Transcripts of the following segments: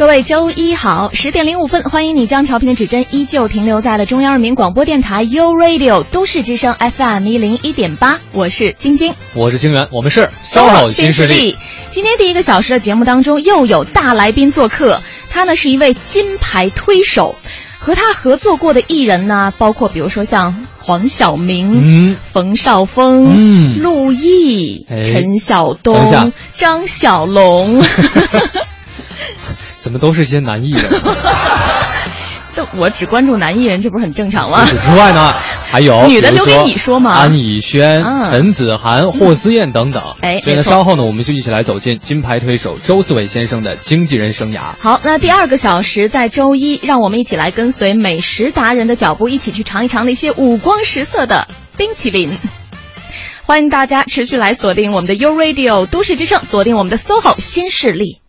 各位周一好，十点零五分，欢迎你将调频的指针依旧停留在了中央人民广播电台 u Radio 都市之声 FM 一零一点八，我是晶晶，我是晶源，我们是 SOHO 新势力。今天第一个小时的节目当中又有大来宾做客，他呢是一位金牌推手，和他合作过的艺人呢，包括比如说像黄晓明、冯绍峰、陆毅、陈晓东、张小龙。怎么都是一些男艺人？都我只关注男艺人，这不是很正常吗？除此之外呢，还有 女的留给你说嘛？安以轩、陈子涵、霍思燕等等。哎，所以呢，稍后呢，我们就一起来走进金牌推手周思伟先生的经纪人生涯。好，那第二个小时在周一，让我们一起来跟随美食达人的脚步，一起去尝一尝那些五光十色的冰淇淋。欢迎大家持续来锁定我们的 U Radio 都市之声，锁定我们的 SOHO 新势力。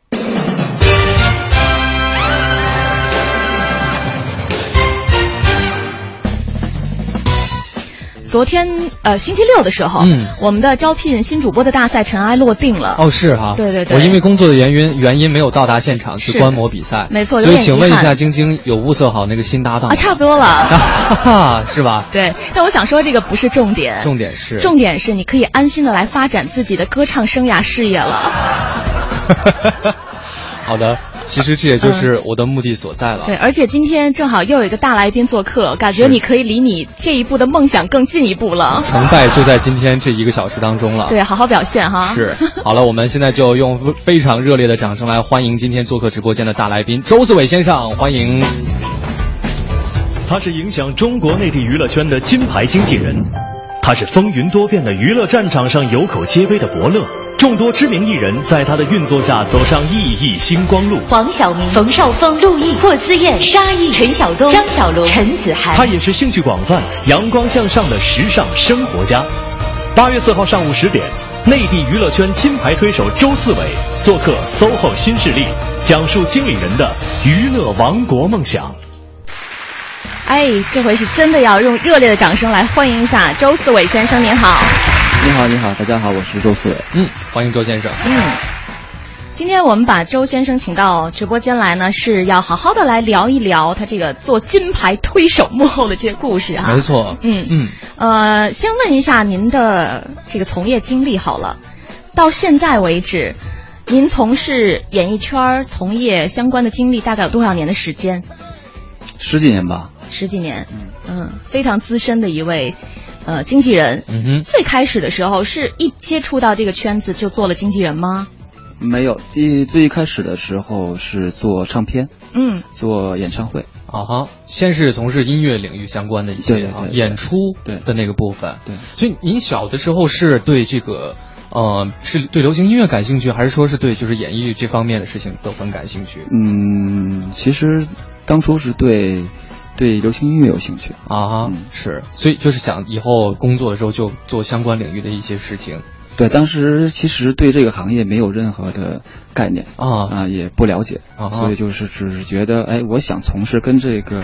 昨天呃星期六的时候，嗯，我们的招聘新主播的大赛尘埃落定了。哦，是哈，对对对。我因为工作的原因原因没有到达现场去观摩比赛，没错。所以请问一下，晶晶有物色好那个新搭档啊？差不多了，哈哈是吧？对。但我想说，这个不是重点，重点是重点是你可以安心的来发展自己的歌唱生涯事业了。好的。其实这也就是我的目的所在了。对，而且今天正好又有一个大来宾做客，感觉你可以离你这一步的梦想更进一步了。成败就在今天这一个小时当中了。对，好好表现哈。是，好了，我们现在就用非常热烈的掌声来欢迎今天做客直播间的大来宾周思伟先生，欢迎。他是影响中国内地娱乐圈的金牌经纪人，他是风云多变的娱乐战场上有口皆碑的伯乐。众多知名艺人，在他的运作下走上熠熠星光路。黄晓明、冯绍峰、陆毅、霍思燕、沙溢、陈晓东、张小龙、陈子涵。他也是兴趣广泛、阳光向上的时尚生活家。八月四号上午十点，内地娱乐圈金牌推手周四伟做客 SOHO 新势力，讲述经理人的娱乐王国梦想。哎，这回是真的要用热烈的掌声来欢迎一下周四伟先生，您好。你好，你好，大家好，我是周四伟。嗯，欢迎周先生。嗯，今天我们把周先生请到直播间来呢，是要好好的来聊一聊他这个做金牌推手幕后的这些故事啊。没错。嗯嗯。呃，先问一下您的这个从业经历好了，到现在为止，您从事演艺圈从业相关的经历大概有多少年的时间？十几年吧。十几年。嗯嗯，非常资深的一位。呃，经纪人，嗯哼，最开始的时候是一接触到这个圈子就做了经纪人吗？没有，最最一开始的时候是做唱片，嗯，做演唱会，啊哈，先是从事音乐领域相关的一些演出对的那个部分，对，所以您小的时候是对这个，呃，是对流行音乐感兴趣，还是说是对就是演艺这方面的事情都很感兴趣？嗯，其实当初是对。对流行音乐有兴趣啊，是，所以就是想以后工作的时候就做相关领域的一些事情。对，当时其实对这个行业没有任何的概念啊啊，也不了解啊，所以就是只是觉得，哎，我想从事跟这个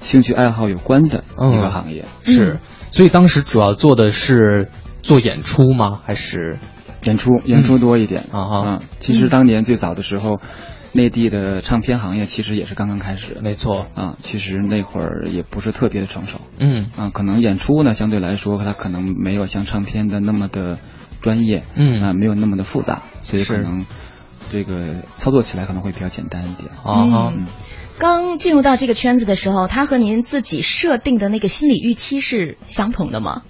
兴趣爱好有关的一个行业。是，所以当时主要做的是做演出吗？还是演出？演出多一点啊哈。其实当年最早的时候。内地的唱片行业其实也是刚刚开始，没错。啊，其实那会儿也不是特别的成熟，嗯。啊，可能演出呢相对来说它可能没有像唱片的那么的专业，嗯。啊，没有那么的复杂，所以可能这个操作起来可能会比较简单一点。啊。刚进入到这个圈子的时候，他和您自己设定的那个心理预期是相同的吗？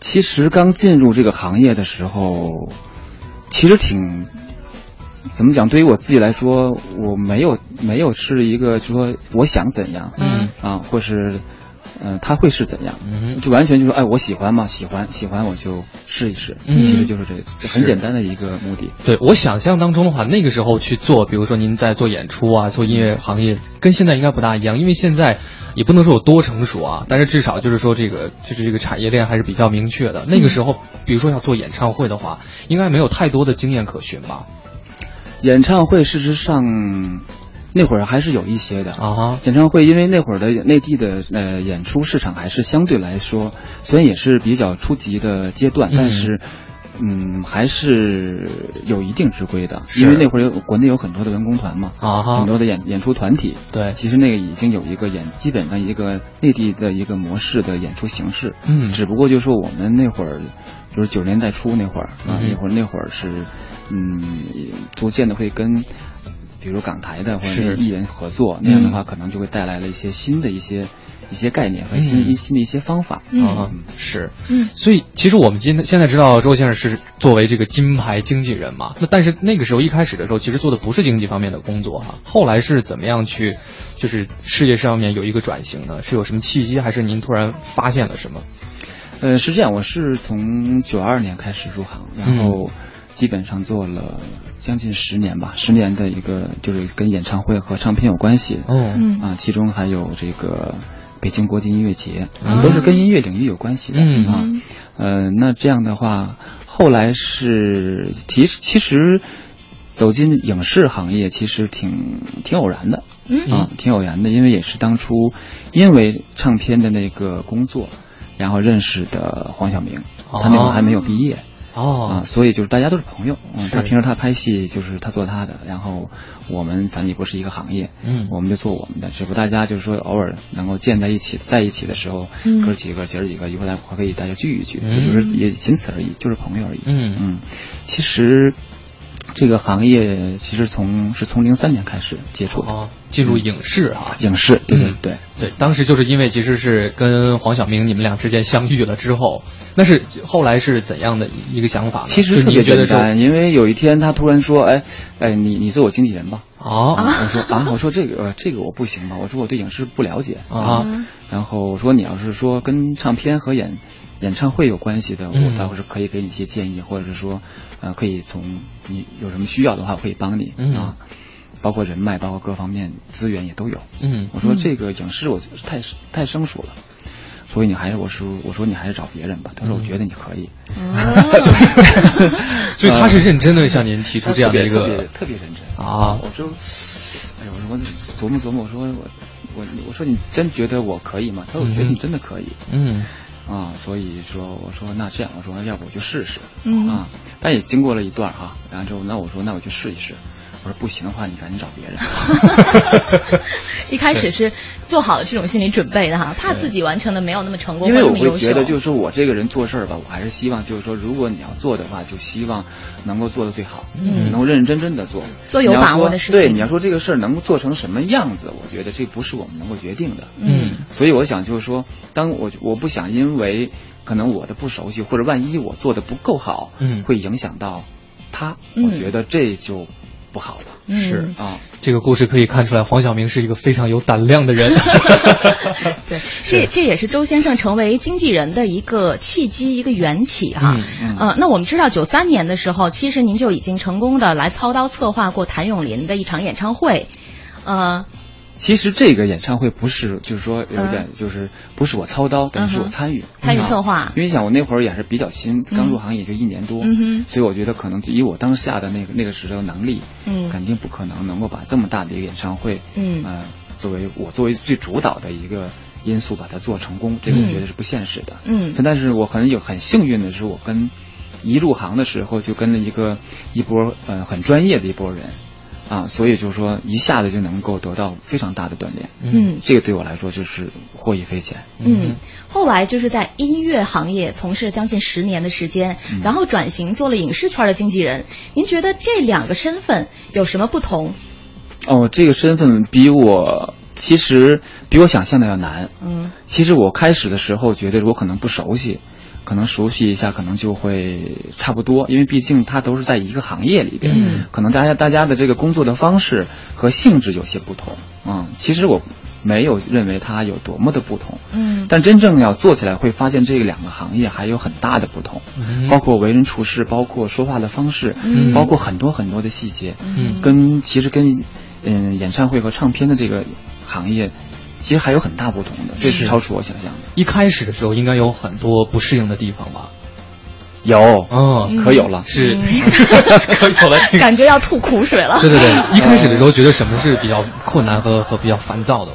其实刚进入这个行业的时候，其实挺。怎么讲？对于我自己来说，我没有没有是一个说我想怎样，嗯啊，或是嗯、他会是怎样？嗯就完全就是哎，我喜欢嘛，喜欢喜欢我就试一试，嗯其实就是这个很简单的一个目的。对我想象当中的话，那个时候去做，比如说您在做演出啊，做音乐行业，跟现在应该不大一样，因为现在也不能说有多成熟啊，但是至少就是说这个就是这个产业链还是比较明确的。那个时候，比如说要做演唱会的话，应该没有太多的经验可循吧？演唱会事实上那会儿还是有一些的啊哈，演唱会因为那会儿的内地的呃演出市场还是相对来说，虽然也是比较初级的阶段，嗯但是。嗯，还是有一定之规的，因为那会儿有国内有很多的文工团嘛，啊很多的演演出团体，对。其实那个已经有一个演基本上一个内地的一个模式的演出形式，嗯。只不过就是说我们那会儿就是九十年代初那会儿啊，嗯。那会儿那会儿是嗯，逐渐的会跟。比如港台的或者是。艺人合作，那样的话可能就会带来了一些新的一些一些概念和新、嗯。一新的一些方法。嗯。啊，是，嗯。所以其实我们今天现在知道周先生是作为这个金牌经纪人嘛，那但是那个时候一开始的时候，其实做的不是经济方面的工作哈，后来是怎么样去，就是事业上面有一个转型呢？是有什么契机，还是您突然发现了什么？呃，是这样，我是从九二年开始入行，然后基本上做了将近十年吧，十年的一个就是跟演唱会和唱片有关系嗯。啊，其中还有这个北京国际音乐节，嗯都是跟音乐领域有关系的、嗯啊。呃，那这样的话，后来是其实其实走进影视行业其实挺挺偶然的，嗯啊，挺偶然的，因为也是当初因为唱片的那个工作，然后认识的黄晓明，他那会儿还没有毕业。哦啊，所以就是大家都是朋友，嗯，他平时他拍戏就是他做他的，然后我们反正也不是一个行业，嗯。我们就做我们的，只不过大家就是说偶尔能够见在一起，在一起的时候，嗯。哥几个姐儿几个一块来还可以大家聚一聚，嗯。也就是也仅此而已，就是朋友而已。嗯。嗯，其实这个行业其实从是从零三年开始接触的，哦，进入影视啊、影视，对对嗯。对。对，当时就是因为其实是跟黄晓明你们俩之间相遇了之后，那是后来是怎样的一个想法呢？其实特别觉得说简单，因为有一天他突然说：“哎，哎，你你做我经纪人吧。”哦。我说啊，我说这个呃这个我不行吧，我说我对影视不了解。啊。嗯然后我说你要是说跟唱片和演演唱会有关系的，嗯。我倒是可以给你一些建议，或者是说呃可以从你有什么需要的话，我可以帮你、嗯。啊，包括人脉，包括各方面资源也都有。嗯。我说这个影视我太太生疏了。所以你还是我说我说你还是找别人吧。他说我觉得你可以，所以他是认真的向您提出这样的一特别个特别认真。啊。我说，哎呦，我说我琢磨琢磨，我说我我我说你真觉得我可以吗？他说我觉得你真的可以。嗯啊，所以说我说那这样，我说要不我就试试。嗯啊，但也经过了一段哈，然后之后那我说那我就试一试。我说不行的话，你赶紧找别人。一开始是做好了这种心理准备的哈，怕自己完成的没有那么成功，因为我。会觉得，就是说我这个人做事儿吧，我还是希望，就是说，如果你要做的话，就希望能够做的最好，嗯。能够认认真真的做，做有把握的事情。对，你要说这个事儿能够做成什么样子，我觉得这不是我们能够决定的。嗯。所以我想就是说，当我我不想因为可能我的不熟悉，或者万一我做的不够好，嗯。会影响到他，嗯。我觉得这就不好了。嗯是啊，这个故事可以看出来，黄晓明是一个非常有胆量的人。对，这这也是周先生成为经纪人的一个契机，一个缘起哈。嗯嗯呃，那我们知道九三年的时候，其实您就已经成功的来操刀策划过谭咏麟的一场演唱会，呃，其实这个演唱会不是，就是说有点嗯。就是不是我操刀，等于是我参与。参与啊策划。因为想我那会儿也是比较新，刚入行也就一年多，嗯所以我觉得可能以我当下的那个那个时候的能力，嗯。肯定不可能能够把这么大的一个演唱会，嗯。呃，作为我作为最主导的一个因素把它做成功，这个我觉得是不现实的。嗯。但是我很有很幸运的是，我跟一入行的时候就跟了一个一波呃很专业的一波人。啊，所以就是说，一下子就能够得到非常大的锻炼，嗯这个对我来说就是获益匪浅。嗯，后来就是在音乐行业从事将近十年的时间，嗯然后转型做了影视圈的经纪人。您觉得这两个身份有什么不同？哦，这个身份比我其实比我想象的要难。嗯其实我开始的时候觉得我可能不熟悉，可能熟悉一下可能就会差不多，因为毕竟它都是在一个行业里边，嗯可能大家大家的这个工作的方式和性质有些不同。嗯，其实我没有认为它有多么的不同。嗯，但真正要做起来，会发现这两个行业还有很大的不同，嗯包括为人处事，包括说话的方式，嗯包括很多很多的细节，嗯跟其实跟嗯演唱会和唱片的这个行业。其实还有很大不同的，这是是超出我想象的。一开始的时候应该有很多不适应的地方吧？有，嗯，可有了。是嗯 可有了。感觉要吐苦水了。对对对，一开始的时候觉得什么是比较困难和和比较烦躁的？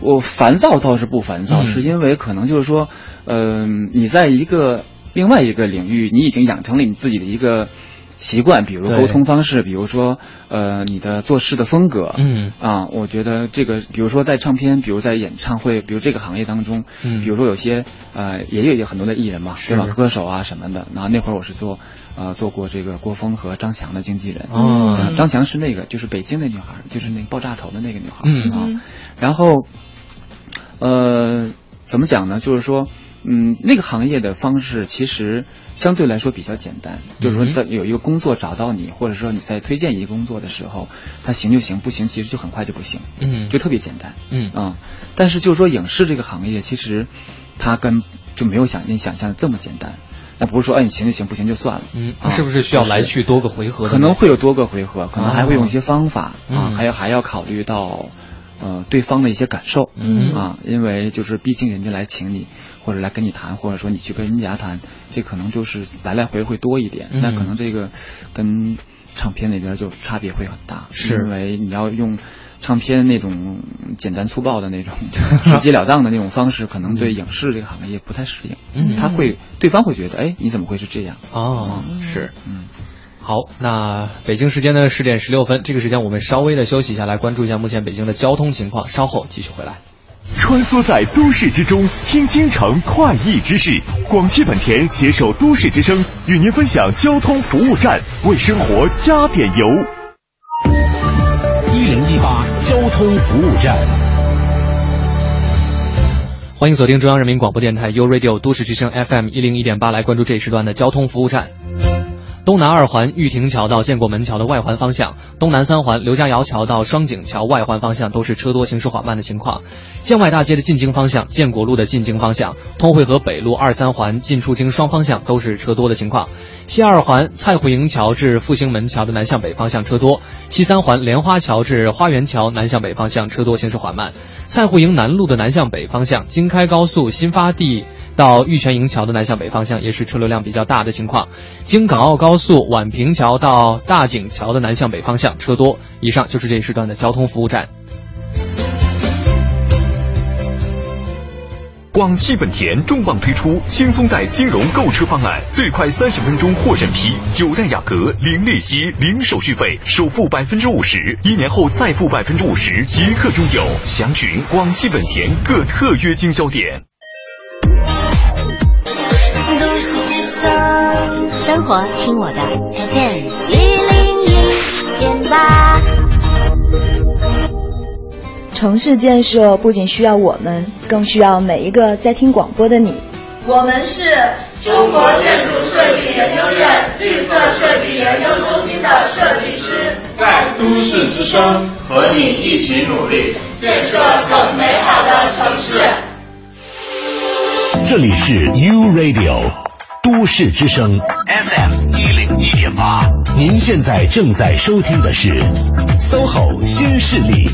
我烦躁倒是不烦躁，嗯是因为可能就是说，嗯、你在一个另外一个领域，你已经养成了你自己的一个习惯，比如沟通方式，比如说呃你的做事的风格，嗯啊，我觉得这个，比如说在唱片，比如在演唱会，比如这个行业当中，嗯比如说有些呃也有很多的艺人嘛，对吧？歌手啊什么的。然后那会儿我是做呃做过这个郭峰和张强的经纪人，哦呃张强是那个就是北京的女孩，就是那个爆炸头的那个女孩，嗯啊，然后呃怎么讲呢？就是说。嗯，那个行业的方式其实相对来说比较简单，就是说嗯在有一个工作找到你，或者说你在推荐一个工作的时候，它行就行，不行其实就很快就不行，嗯就特别简单。嗯啊、但是就是说影视这个行业，其实它跟就没有想你想象的这么简单。那不是说哎你行就行，不行就算了。嗯，啊是不是需要来去多个回合？可能会有多个回合，可能还会用一些方法、嗯啊，还有还要考虑到呃对方的一些感受。嗯啊，因为就是毕竟人家来请你，或者来跟你谈，或者说你去跟人家谈，这可能就是来来回回多一点。嗯那可能这个跟唱片那边就差别会很大，是因为你要用唱片那种简单粗暴的那种直截了当的那种方式，可能对影视这个行业不太适应。嗯他会对方会觉得，哎，你怎么会是这样？哦，是。嗯。好，那北京时间的十点十六分，这个时间我们稍微的休息一下，来关注一下目前北京的交通情况，稍后继续回来。穿梭在都市之中，听京城快意之事。广汽本田携手都市之声，与您分享交通服务站，为生活加点油。一零一八交通服务站。欢迎锁定中央人民广播电台 u Radio 都市之声 FM 一零一点八，来关注这一时段的交通服务站。东南二环玉亭桥到建国门桥的外环方向，东南三环刘家窑桥到双井桥外环方向都是车多行驶缓慢的情况。建外大街的进京方向，建国路的进京方向，通惠河北路二三环进出京双方向都是车多的情况。西二环蔡户营桥至复兴门桥的南向北方向车多，西三环莲花桥至花园桥南向北方向车多行驶缓慢。蔡户营南路的南向北方向，京开高速新发地到玉泉营桥的南向北方向也是车流量比较大的情况。京港澳高速宛平桥到大井桥的南向北方向车多。以上就是这一时段的交通服务站。广汽本田重磅推出轻松贷金融购车方案，最快三十分钟获审批，九代雅阁零利息、零手续费，首付百分之五十，一年后再付百分之五十，即刻拥有。详询广汽本田各特约经销点。生活听我的 FM 一零一点八。城市建设不仅需要我们，更需要每一个在听广播的你。我们是中国建筑设计研究院绿色设计研究中心的设计师，在都市之声和你一起努力，建设更美好的城市。这里是 U Radio 都市之声 FM 一零一点八，您现在正在收听的是 SOHO 新势力。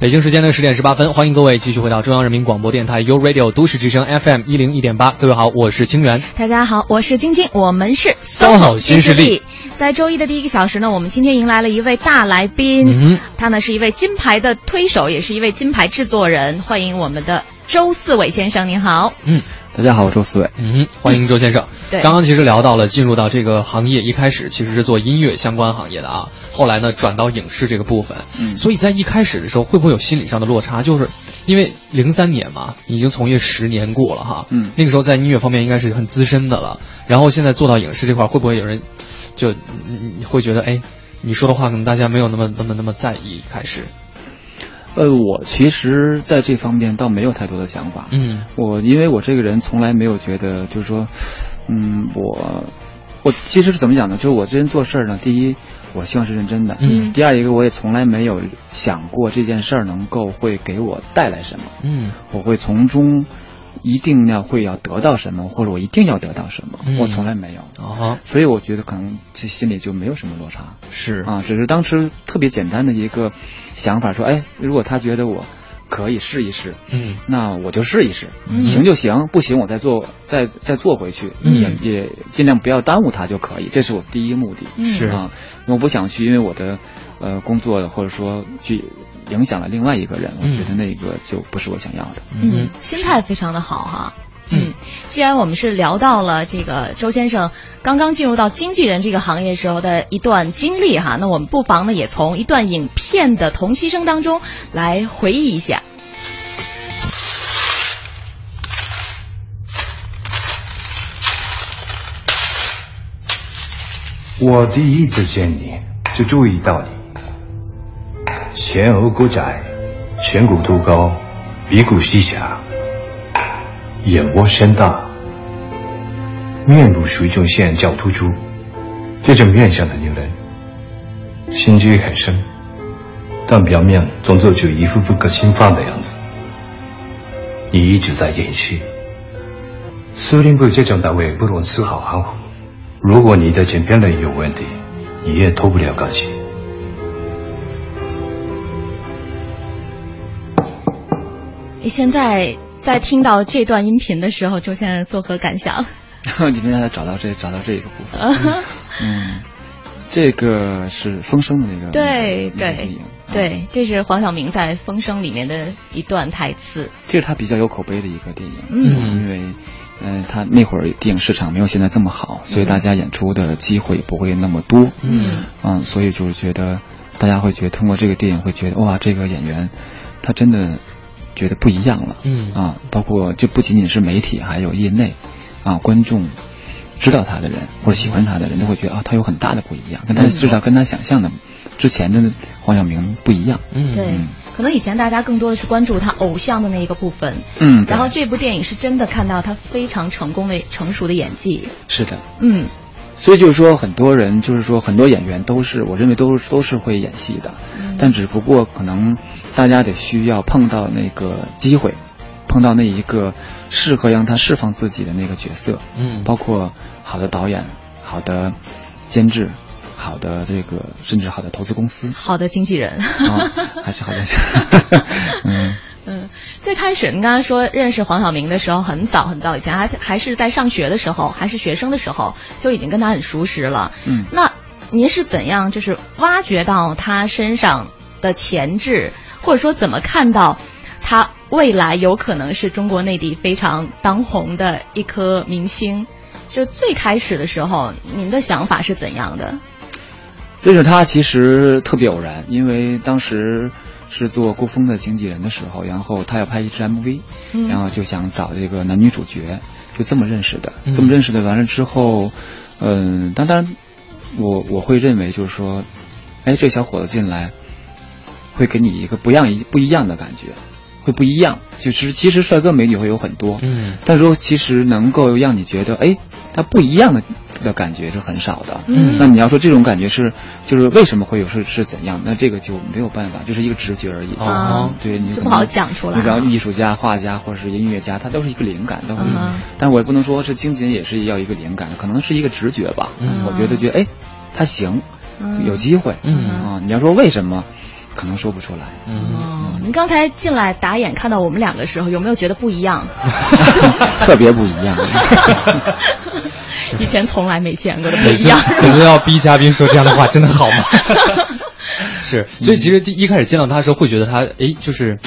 北京时间的十点十八分，欢迎各位继续回到中央人民广播电台 u Radio 都市之声 FM 一零一点八。各位好，我是清源。大家好，我是晶晶，我们是 SOHO 新势力。在周一的第一个小时呢，我们今天迎来了一位大来宾，嗯、他呢是一位金牌的推手，也是一位金牌制作人。欢迎我们的周四伟先生，您好。嗯，大家好，我周四伟。嗯，欢迎周先生。对，刚刚其实聊到了进入到这个行业，一开始其实是做音乐相关行业的啊，后来呢转到影视这个部分。嗯，所以在一开始的时候，会不会有心理上的落差？就是因为零三年嘛，已经从业十年过了哈。嗯，那个时候在音乐方面应该是很资深的了，然后现在做到影视这块，会不会有人就你会觉得，哎，你说的话可能大家没有那么那么那么在意？开始。呃，我其实在这方面倒没有太多的想法。嗯，我因为我这个人从来没有觉得，就是说，嗯，我我其实是怎么讲呢？就是我这人做事儿呢，第一，我希望是认真的，嗯。第二一个，我也从来没有想过这件事儿能够会给我带来什么，嗯。我会从中一定要会要得到什么，或者我一定要得到什么，嗯、我从来没有啊。所以我觉得可能这心里就没有什么落差，是啊，只是当时特别简单的一个想法，说，哎，如果他觉得我。可以试一试，嗯，那我就试一试，嗯、行就行，不行我再做，再再做回去，嗯、也也尽量不要耽误他就可以，这是我第一目的，嗯、是。啊，我不想去因为我的呃工作或者说去影响了另外一个人，我觉得那个就不是我想要的，嗯，心态非常的好哈。嗯，既然我们是聊到了这个周先生刚刚进入到经纪人这个行业时候的一段经历哈，那我们不妨呢也从一段影片的同期声当中来回忆一下。我第一次见你就注意到你，前额骨窄，颧骨突高，鼻骨细狭。眼窝深大，面部水肿线较突出，这种面相的女人，心机很深，但表面总做出一副不可侵犯的样子。你一直在演戏，司令部这种单位不容丝毫含糊。如果你的剪片人有问题，你也脱不了干系。你现在。在听到这段音频的时候，周先生作何感想？你们才找到这找到这个部分。嗯，这个是《风声》的那个对对对，这是黄晓明在《风声》里面的一段台词。这是他比较有口碑的一个电影，嗯，因为嗯、呃，他那会儿电影市场没有现在这么好，所以大家演出的机会不会那么多。嗯嗯，所以就是觉得大家会觉得通过这个电影会觉得哇，这个演员他真的。觉得不一样了，嗯。啊，包括就不仅仅是媒体，还有业内，啊，观众知道他的人或者喜欢他的人都会觉得啊，他有很大的不一样，跟他至少跟他想象的之前的黄晓明不一样。嗯，对，可能以前大家更多的是关注他偶像的那一个部分，嗯，然后这部电影是真的看到他非常成功的成熟的演技。是的，嗯。所以就是说，很多人就是说，很多演员都是，我认为都都是会演戏的，嗯、但只不过可能大家得需要碰到那个机会，碰到那一个适合让他释放自己的那个角色，嗯，包括好的导演、好的监制、好的这个甚至好的投资公司、好的经纪人，啊，还是好的，嗯。嗯，最开始您刚刚说认识黄晓明的时候很早很早以前，还还是在上学的时候，还是学生的时候就已经跟他很熟识了。嗯，那您是怎样就是挖掘到他身上的潜质，或者说怎么看到他未来有可能是中国内地非常当红的一颗明星？就最开始的时候，您的想法是怎样的？认识他其实特别偶然，因为当时。是做郭峰的经纪人的时候，然后他要拍一支 MV，、嗯、然后就想找这个男女主角，就这么认识的。嗯、这么认识的完了之后，嗯，当然，我我会认为就是说，哎，这小伙子进来，会给你一个不一样一不一样的感觉，会不一样。就是其实帅哥美女会有很多，嗯，但是说其实能够让你觉得，哎，他不一样的。的感觉是很少的，嗯，那你要说这种感觉是，就是为什么会有是是怎样？那这个就没有办法，就是一个直觉而已。哦，对，你就不好讲出来。你比方艺术家、画家或者是音乐家，他都是一个灵感，都会。嗯、但我也不能说是经纪人也是要一个灵感，可能是一个直觉吧。嗯，我觉得觉得哎，他行，嗯、有机会。嗯啊，你要说为什么？可能说不出来。嗯，您刚才进来打眼看到我们两个时候，有没有觉得不一样？特别不一样。以前从来没见过的不一样。每次要逼嘉宾说这样的话，真的好吗？是，所以其实第一开始见到他的时候，会觉得他哎，就是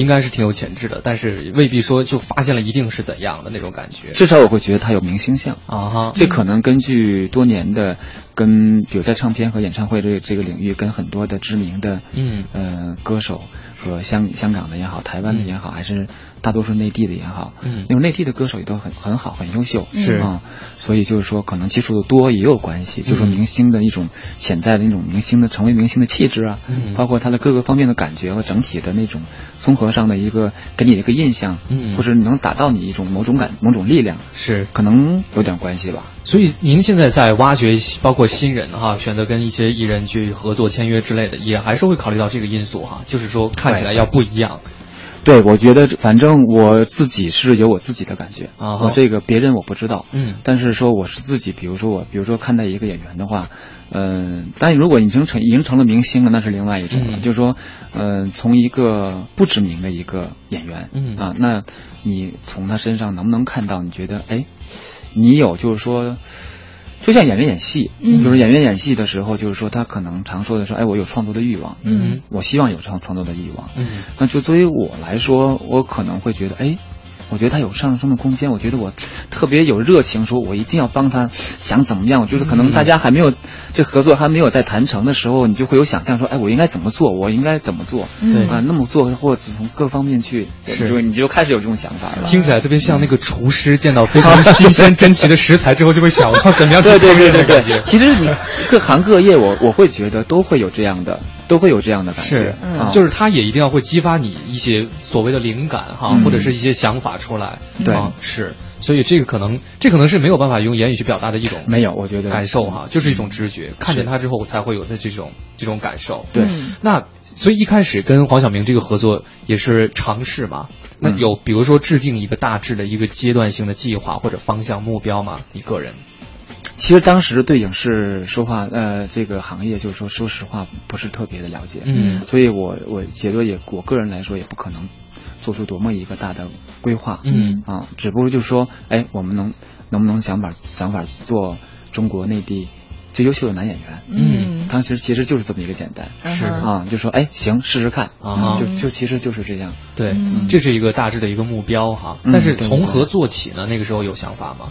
应该是挺有潜质的，但是未必说就发现了一定是怎样的那种感觉。至少我会觉得他有明星相。啊哈，这可能根据多年的跟比如在唱片和演唱会这这个领域，跟很多的知名的嗯。呃歌手和香香港的也好，台湾的也好，还是大多数内地的也好，嗯，因为内地的歌手也都很很好，很优秀，是。啊，所以就是说可能接触的多也有关系，就是说明星的一种潜在的那种明星的成为明星的气质啊，嗯，包括他的各个方面的感觉和整体的那种综合上的一个给你的一个印象，嗯，或者能打到你一种某种感某种力量，是。可能有点关系吧。所以您现在在挖掘包括新人哈，选择跟一些艺人去合作签约之类的，也还是会考虑到这个因素哈，就是说看起来要不一样。对，我觉得反正我自己是有我自己的感觉啊，我这个别人我不知道，嗯，但是说我是自己，比如说我，比如说看待一个演员的话，嗯，但如果已经成已经成了明星了，那是另外一种了，就是说，嗯，从一个不知名的一个演员，嗯啊，那你从他身上能不能看到？你觉得，哎，你有就是说。就像演员演戏，嗯。就是演员演戏的时候，就是说他可能常说的说，哎，我有创作的欲望，嗯，我希望有创创作的欲望，嗯，那就作为我来说，我可能会觉得，哎。我觉得他有上升的空间，我觉得我特别有热情，说我一定要帮他想怎么样。我觉得可能大家还没有这合作还没有在谈成的时候，你就会有想象说，哎，我应该怎么做？我应该怎么做？对啊，那么做或者从各方面去，是你就开始有这种想法了。听起来特别像那个厨师见到非常 新鲜珍奇的食材之后，就会想怎么样去烹饪的感觉。其实你各行各业，我我会觉得都会有这样的，都会有这样的感觉。嗯，就是他也一定要会激发你一些所谓的灵感哈，或者是一些想法出来。对。是，所以这个可能，这可能是没有办法用言语去表达的一种没有，我觉得感受哈，就是一种直觉，看见他之后才会有的这种这种感受。对，那所以一开始跟黄晓明这个合作也是尝试嘛，那有比如说制定一个大致的一个阶段性的计划或者方向目标吗？你个人？其实当时对影视说话，呃，这个行业就是说，说实话不是特别的了解，嗯，所以我我觉得也我个人来说也不可能。做出多么一个大的规划，嗯。啊，只不过就是说，哎，我们能能不能想法想法做中国内地最优秀的男演员，嗯，当时其实就是这么一个简单，是。啊，就说，哎，行，试试看。啊，就就其实就是这样，对，这是一个大致的一个目标哈。但是从何做起呢？那个时候有想法吗？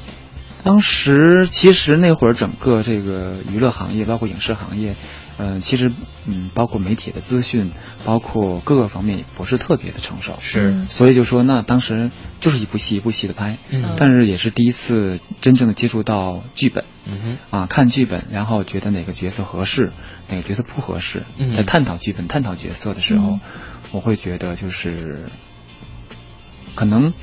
当时其实那会儿整个这个娱乐行业，包括影视行业。嗯，其实，嗯，包括媒体的资讯，包括各个方面也不是特别的成熟，是，所以就说那当时就是一部戏一部戏的拍，嗯，但是也是第一次真正的接触到剧本，嗯哼，啊，看剧本，然后觉得哪个角色合适，哪个角色不合适，在探讨剧本、探讨角色的时候，我会觉得就是，可能。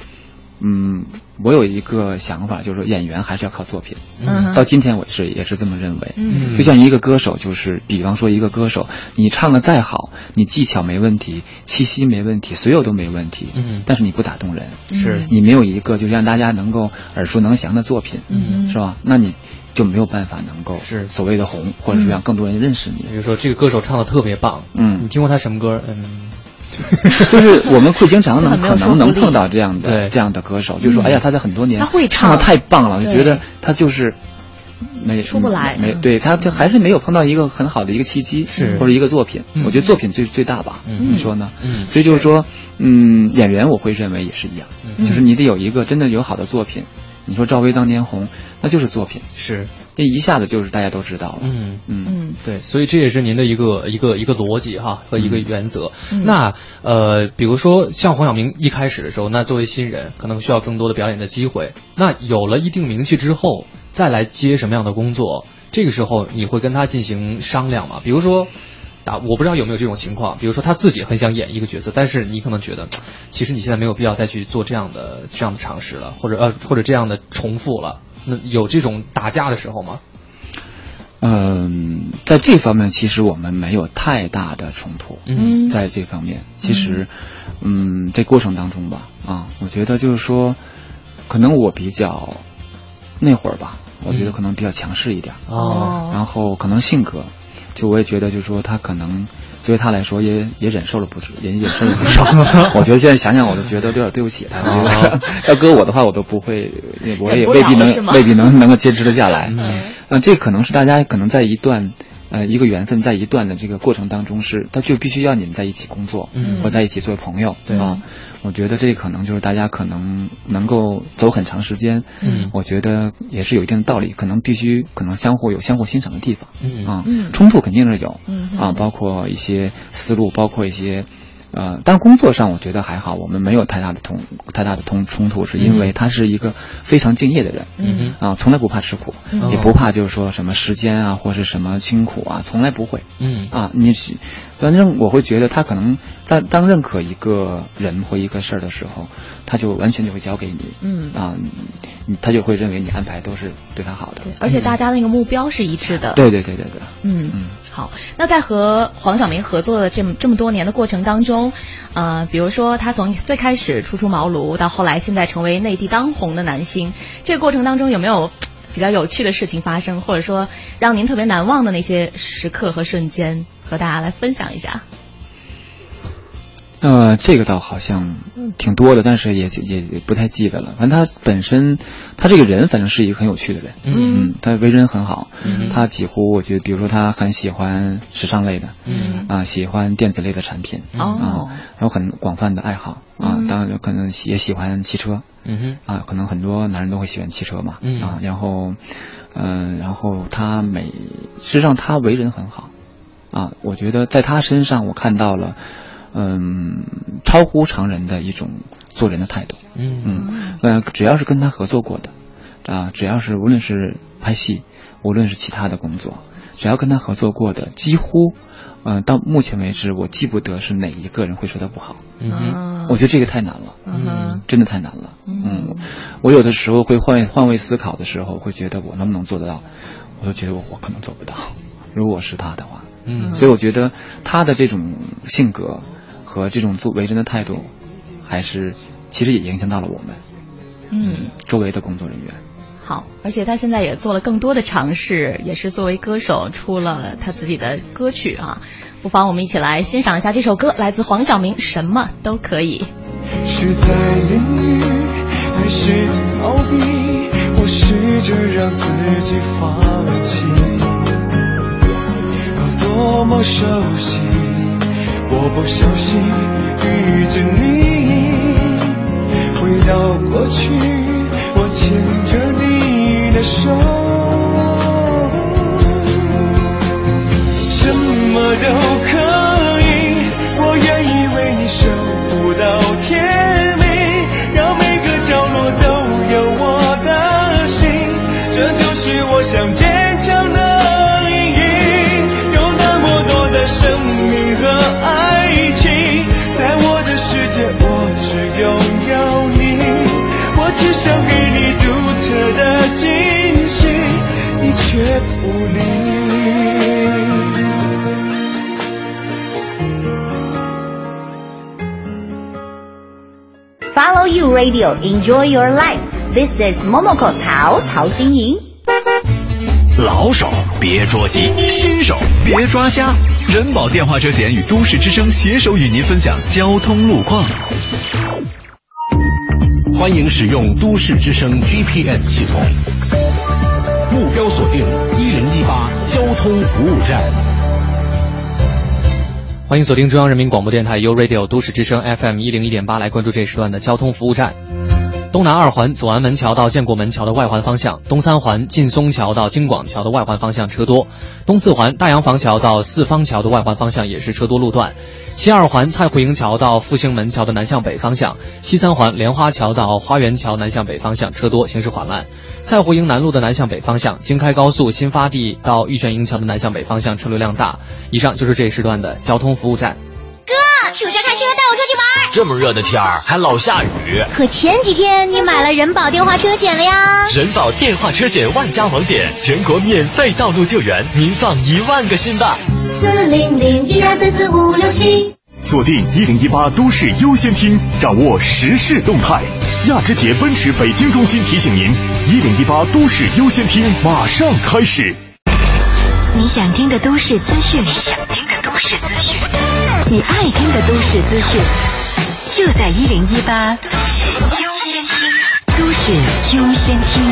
嗯，我有一个想法，就是说演员还是要靠作品。嗯，到今天我是也是这么认为。嗯，就像一个歌手，就是比方说一个歌手，你唱的再好，你技巧没问题，气息没问题，所有都没问题。嗯，但是你不打动人，是你没有一个就让大家能够耳熟能详的作品，嗯，是吧？那你就没有办法能够是所谓的红，或者是让更多人认识你。比如说这个歌手唱的特别棒，嗯，你听过他什么歌？嗯。就是我们会经常能 可能能碰到这样的这样的歌手，就说哎呀，他在很多年他会唱。的太棒了，就觉得他就是没出不来，没对他就还是没有碰到一个很好的一个契机，是。或者一个作品。我觉得作品最最大吧，你说呢？嗯，所以就是说，嗯，演员我会认为也是一样，就是你得有一个真的有好的作品。你说赵薇当年红，那就是作品，是这一下子就是大家都知道了。嗯嗯嗯，对，所以这也是您的一个一个一个逻辑哈和一个原则。那呃，比如说像黄晓明一开始的时候，那作为新人，可能需要更多的表演的机会。那有了一定名气之后，再来接什么样的工作，这个时候你会跟他进行商量吗？比如说。啊，我不知道有没有这种情况，比如说他自己很想演一个角色，但是你可能觉得，其实你现在没有必要再去做这样的这样的尝试了，或者呃或者这样的重复了。那有这种打架的时候吗？嗯，在这方面其实我们没有太大的冲突。嗯，在这方面，其实，嗯，这过程当中吧，啊，我觉得就是说，可能我比较那会儿吧，我觉得可能比较强势一点。哦，然后可能性格。就我也觉得，就是说他可能，作为他来说，也也忍受了不少，也忍受了不少。我觉得现在想想，我都觉得有点对不起他。要搁我的话，我都不会，我也未必能未必能能够坚持得下来。嗯，这可能是大家可能在一段。呃，一个缘分在一段的这个过程当中是，他就必须要你们在一起工作，嗯，或在一起做朋友，对啊。我觉得这可能就是大家可能能够走很长时间，嗯，我觉得也是有一定的道理，可能必须可能相互有相互欣赏的地方，嗯啊，嗯，冲突肯定是有，嗯啊，包括一些思路，包括一些。呃，但工作上我觉得还好，我们没有太大的冲太大的冲冲突，是因为他是一个非常敬业的人，嗯啊，从来不怕吃苦，也不怕就是说什么时间啊或是什么辛苦啊，从来不会，嗯啊，你反正我会觉得他可能在当认可一个人或一个事儿的时候，他就完全就会交给你，嗯啊，你他就会认为你安排都是对他好的。而且大家那个目标是一致的。对对对对对。嗯嗯。好，那在和黄晓明合作的这么这么多年的过程当中，呃，比如说他从最开始初出茅庐，到后来现在成为内地当红的男星，这个过程当中有没有比较有趣的事情发生，或者说让您特别难忘的那些时刻和瞬间，和大家来分享一下？呃，这个倒好像挺多的，但是也也也不太记得了。反正他本身，他这个人反正是一个很有趣的人，嗯，他为人很好，他几乎我觉得，比如说他很喜欢时尚类的，嗯。啊，喜欢电子类的产品，哦，有很广泛的爱好啊，当然可能也喜欢汽车，嗯哼，啊，可能很多男人都会喜欢汽车嘛，啊，然后，嗯，然后他每实际上他为人很好，啊，我觉得在他身上我看到了。嗯，超乎常人的一种做人的态度。嗯嗯，呃，只要是跟他合作过的，啊，只要是无论是拍戏，无论是其他的工作，只要跟他合作过的，几乎，嗯，到目前为止，我记不得是哪一个人会说他不好。嗯，我觉得这个太难了。嗯，真的太难了。嗯，我有的时候会换换位思考的时候，会觉得我能不能做得到？我都觉得我我可能做不到。如果是他的话，嗯，所以我觉得他的这种性格。和这种做为人的态度，还是其实也影响到了我们，嗯，周围的工作人员。好，而且他现在也做了更多的尝试，也是作为歌手出了他自己的歌曲啊。不妨我们一起来欣赏一下这首歌，来自黄晓明，《什么都可以》。是在淋雨，还是逃避？我试着让自己放弃，多么熟悉。我不小心遇见你，回到过去，我牵着你的手，什么都可 radio, enjoy your life. This is Momoko 曹曹晶莹。老手别捉鸡，新手别抓瞎。人保电话车险与都市之声携手与您分享交通路况。欢迎使用都市之声 GPS 系统，目标锁定一零一八交通服务站。欢迎锁定中央人民广播电台 u Radio 都市之声 FM 一零一点八，来关注这时段的交通服务站。东南二环左安门桥到建国门桥的外环方向，东三环劲松桥到京广桥的外环方向车多；东四环大洋房桥到四方桥的外环方向也是车多路段。西二环蔡胡营桥到复兴门桥的南向北方向，西三环莲花桥到花园桥南向北方向车多，行驶缓慢。蔡胡营南路的南向北方向，京开高速新发地到玉泉营桥的南向北方向车流量大。以上就是这一时段的交通服务站。哥，暑假开。这么热的天儿还老下雨。可前几天你买了人保电话车险了呀？人保电话车险万家网点，全国免费道路救援，您放一万个心吧。四零零一二三四五六七，锁定一零一八都市优先听，掌握时事动态。亚之杰奔驰北京中心提醒您，一零一八都市优先听马上开始。你想听的都市资讯，你想听的都市资讯，你爱听的都市资讯，就在一零一八都市优先听，都市优先听。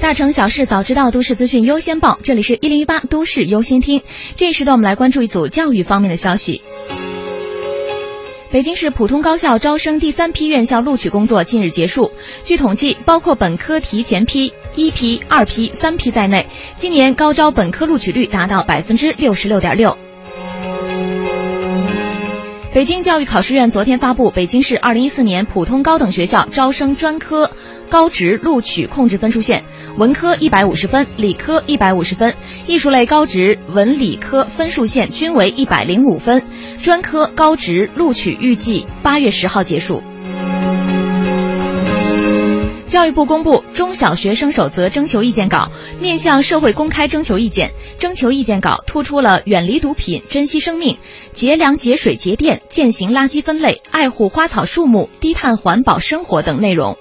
大城小事早知道，都市资讯优先报。这里是一零一八都市优先听。这一时段，我们来关注一组教育方面的消息。北京市普通高校招生第三批院校录取工作近日结束。据统计，包括本科提前批、一批、二批、三批在内，今年高招本科录取率达到百分之六十六点六。北京教育考试院昨天发布北京市二零一四年普通高等学校招生专科高职录取控制分数线，文科一百五十分，理科一百五十分，艺术类高职文理科分数线均为一百零五分，专科高职录取预计八月十号结束。教育部公布中小学生守则征求意见稿，面向社会公开征求意见。征求意见稿突出了远离毒品、珍惜生命、节粮节水节电、践行垃圾分类、爱护花草树木、低碳环保生活等内容。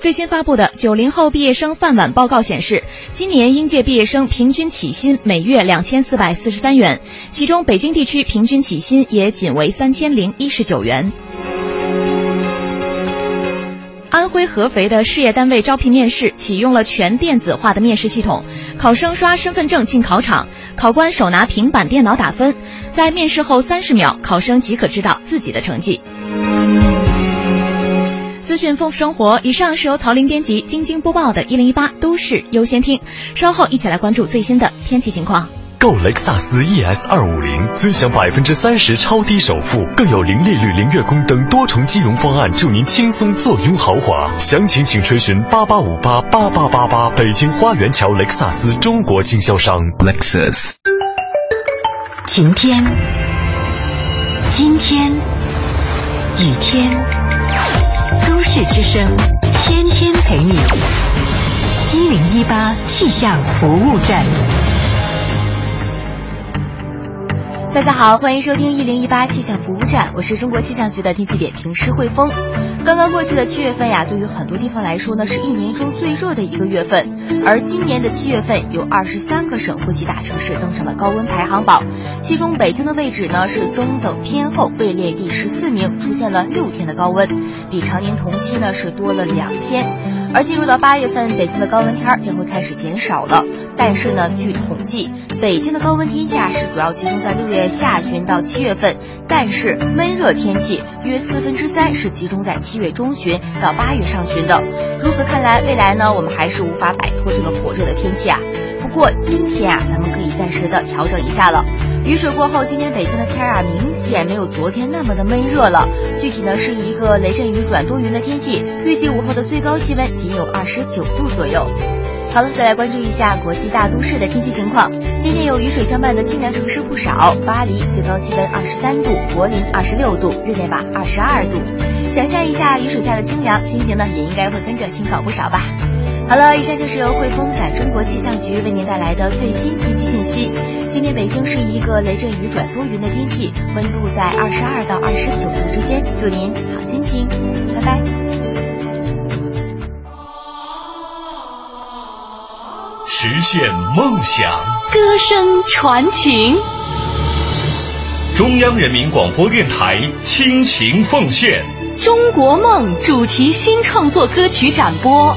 最新发布的九零后毕业生饭碗报告显示，今年应届毕业生平均起薪每月两千四百四十三元，其中北京地区平均起薪也仅为三千零一十九元。安徽合肥的事业单位招聘面试启用了全电子化的面试系统，考生刷身份证进考场，考官手拿平板电脑打分，在面试后三十秒，考生即可知道自己的成绩。资讯丰富生活。以上是由曹林编辑、晶晶播报的《一零一八都市优先听》。稍后一起来关注最新的天气情况。购雷克萨斯 ES 二五零，尊享百分之三十超低首付，更有零利率、零月供等多重金融方案，助您轻松坐拥豪华。详情请垂询八八五八八八八八。北京花园桥雷克萨斯中国经销商。Lexus。晴天，阴天，雨天，都市之声，天天陪你。一零一八气象服务站。大家好，欢迎收听一零一八气象服务站，我是中国气象局的天气点评师汇丰。刚刚过去的七月份呀，对于很多地方来说呢，是一年中最热的一个月份。而今年的七月份，有二十三个省会级大城市登上了高温排行榜，其中北京的位置呢是中等偏后，位列第十四名，出现了六天的高温，比常年同期呢是多了两天。而进入到八月份，北京的高温天儿将会开始减少了。但是呢，据统计，北京的高温天气啊是主要集中在六月下旬到七月份，但是闷热天气约四分之三是集中在七月中旬到八月上旬的。如此看来，未来呢我们还是无法摆脱这个火热的天气啊。不过今天啊，咱们可以暂时的调整一下了。雨水过后，今天北京的天儿啊，明显没有昨天那么的闷热了。具体呢，是一个雷阵雨转多云的天气。预计午后的最高气温仅有二十九度左右。好了，再来关注一下国际大都市的天气情况。今天有雨水相伴的清凉城市不少，巴黎最高气温二十三度，柏林二十六度，日内瓦二十二度。想象一下雨水下的清凉，心情呢也应该会跟着清爽不少吧。好了，以上就是由汇丰在中国气象局为您带来的最新天气信息。今天北京是一个雷阵雨转多云的天气，温度在二十二到二十九度之间。祝您好心情，拜拜。实现梦想，歌声传情。中央人民广播电台倾情奉献《中国梦》主题新创作歌曲展播。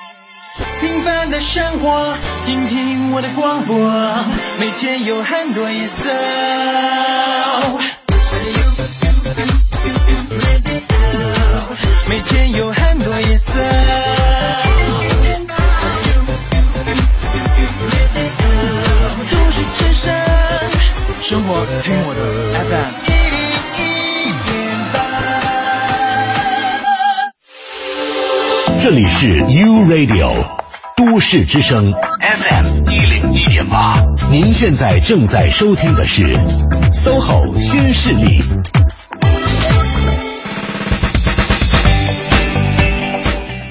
平凡的生活，听听我的广播，每天有很多颜色。每天有很多颜色。都市之声，生活听我的 FM 这里是 U Radio 都市之声 FM 一零一点八，您现在正在收听的是 SOHO 新势力。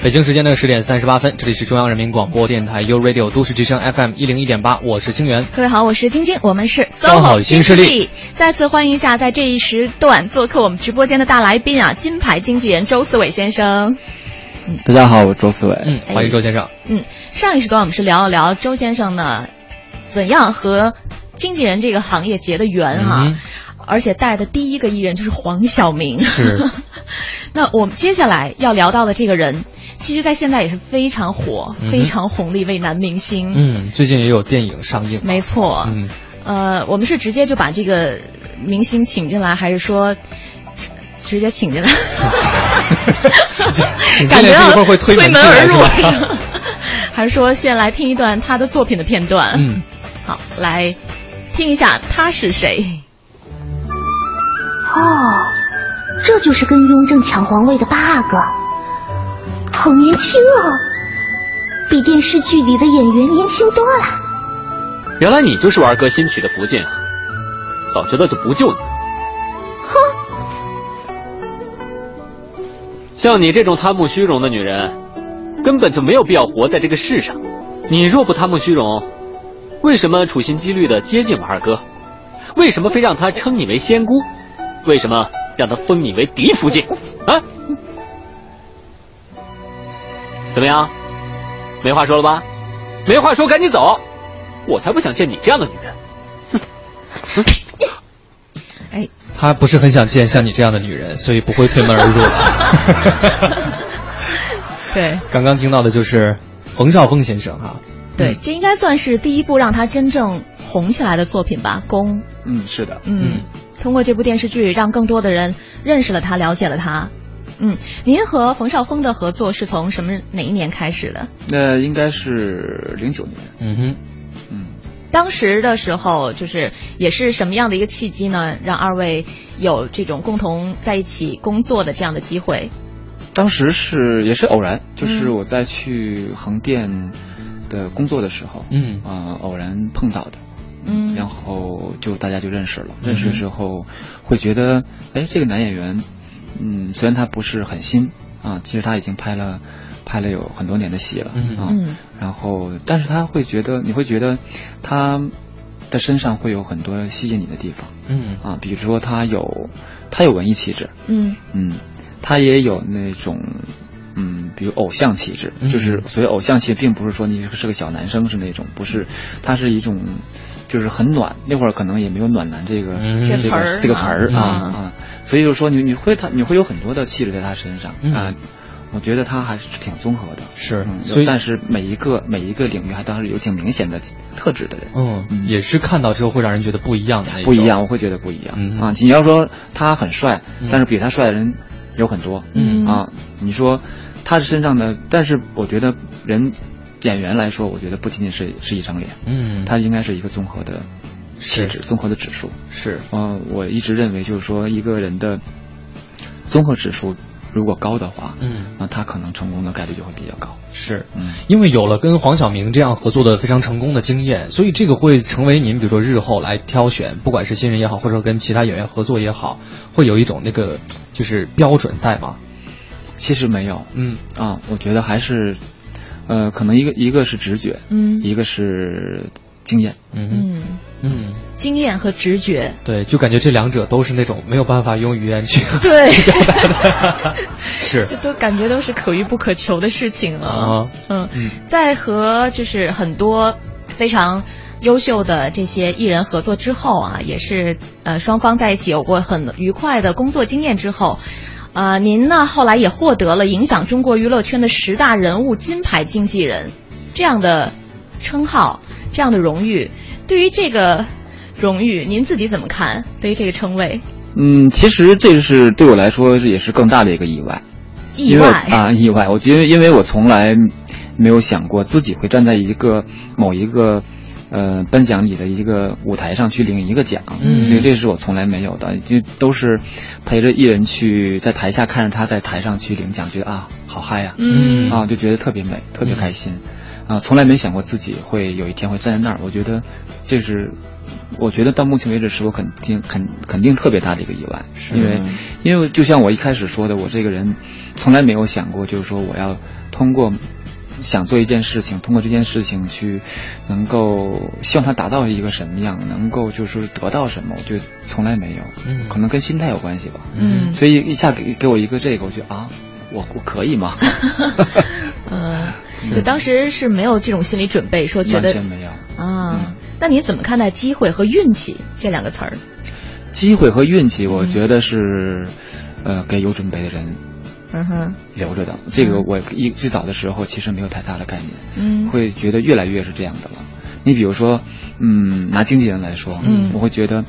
北京时间的十点三十八分，这里是中央人民广播电台 U Radio 都市之声 FM 一零一点八，我是清源。各位好，我是晶晶，我们是 SOHO 新势力。再次欢迎一下，在这一时段做客我们直播间的大来宾啊，金牌经纪人周思伟先生。嗯，大家好，我周思伟。嗯，欢迎周先生。嗯，上一时段我们是聊了聊周先生呢，怎样和经纪人这个行业结的缘哈、嗯而且带的第一个艺人就是黄晓明。是。那我们接下来要聊到的这个人，其实在现在也是非常火、嗯非常红的一位男明星。嗯，最近也有电影上映。没错。嗯，呃，我们是直接就把这个明星请进来，还是说直接请进来？感觉一会儿会推门而入是吧？还是说先来听一段他的作品的片段？嗯，好，来听一下他是谁。哦，这就是跟雍正抢皇位的八阿哥，好年轻哦，比电视剧里的演员年轻多了。原来你就是我二哥新娶的福晋啊！早知道就不救你。像你这种贪慕虚荣的女人，根本就没有必要活在这个世上。你若不贪慕虚荣，为什么处心积虑的接近我二哥？为什么非让他称你为仙姑？为什么让他封你为嫡福晋？啊？怎么样？没话说了吧？没话说，赶紧走！我才不想见你这样的女人。哼，他不是很想见像你这样的女人，所以不会推门而入。对，刚刚听到的就是冯绍峰先生哈。对，这应该算是第一部让他真正红起来的作品吧？宫。嗯，是的。嗯，通过这部电视剧，让更多的人认识了他，了解了他。嗯，您和冯绍峰的合作是从什么哪一年开始的？那应该是零九年。嗯哼，嗯，当时的时候就是也是什么样的一个契机呢？让二位有这种共同在一起工作的这样的机会？当时是也是偶然，就是我在去横店的工作的时候，嗯啊、偶然碰到的。嗯，然后就大家就认识了，认识的时候会觉得，哎，这个男演员，嗯，虽然他不是很新啊，其实他已经拍了拍了有很多年的戏了嗯啊，嗯然后但是他会觉得，你会觉得他的身上会有很多吸引你的地方嗯啊，比如说他有他有文艺气质，嗯嗯，他也有那种。嗯，比如偶像气质，嗯就是所以偶像气，并不是说你是个小男生是那种，不是，他是一种，就是很暖。那会儿可能也没有暖男这个、嗯这这词这个词儿嗯啊啊，所以就说你你会他你会有很多的气质在他身上嗯啊。我觉得他还是挺综合的，是嗯，所以但是每一个每一个领域还都是有挺明显的特质的人，嗯，也是看到之后会让人觉得不一样的。不一样，我会觉得不一样、嗯啊。你要说他很帅，嗯但是比他帅的人有很多，嗯啊，你说他身上的，但是我觉得人演员来说，我觉得不仅仅是是一张脸，嗯，他应该是一个综合的气是质、综合的指数。是嗯、我一直认为就是说一个人的综合指数如果高的话，嗯。那他可能成功的概率就会比较高。是，嗯，因为有了跟黄晓明这样合作的非常成功的经验，所以这个会成为您比如说日后来挑选，不管是新人也好，或者说跟其他演员合作也好，会有一种那个就是标准在吗？其实没有，嗯。啊，我觉得还是，呃，可能一个一个是直觉，嗯。一个是经验，嗯嗯，嗯，经验和直觉。对，就感觉这两者都是那种没有办法用语言去 对。去表达的，是。这都感觉都是可遇不可求的事情了。啊，嗯，嗯。在和就是很多非常优秀的这些艺人合作之后啊，也是呃双方在一起有过很愉快的工作经验之后。啊、您呢后来也获得了影响中国娱乐圈的十大人物金牌经纪人这样的称号，这样的荣誉。对于这个荣誉，您自己怎么看？对于这个称谓，嗯，其实这是对我来说也是更大的一个意外，意外啊，意外。我觉得，因为我从来没有想过自己会站在一个某一个呃颁奖礼的一个舞台上去领一个奖，嗯所以这是我从来没有的，就都是陪着艺人去在台下看着他在台上去领奖，觉得啊好嗨呀、嗯啊，就觉得特别美，特别开心。啊，从来没想过自己会有一天会站在那儿。我觉得这是，我觉得到目前为止是我肯定肯肯定特别大的一个意外，是因为因为就像我一开始说的，我这个人从来没有想过，就是说我要通过想做一件事情，通过这件事情去能够希望他达到一个什么样，能够就是得到什么，我觉得从来没有，嗯可能跟心态有关系吧。嗯所以一下给给我一个这个，我觉得啊，我我可以吗？嗯，就当时是没有这种心理准备，说觉得完全没有。啊。那你怎么看待机会和运气这两个词儿？机会和运气，我觉得是，呃，给有准备的人嗯哼，留着的。这个我一最早的时候其实没有太大的概念，嗯会觉得越来越是这样的了。你比如说，嗯，拿经纪人来说，嗯我会觉得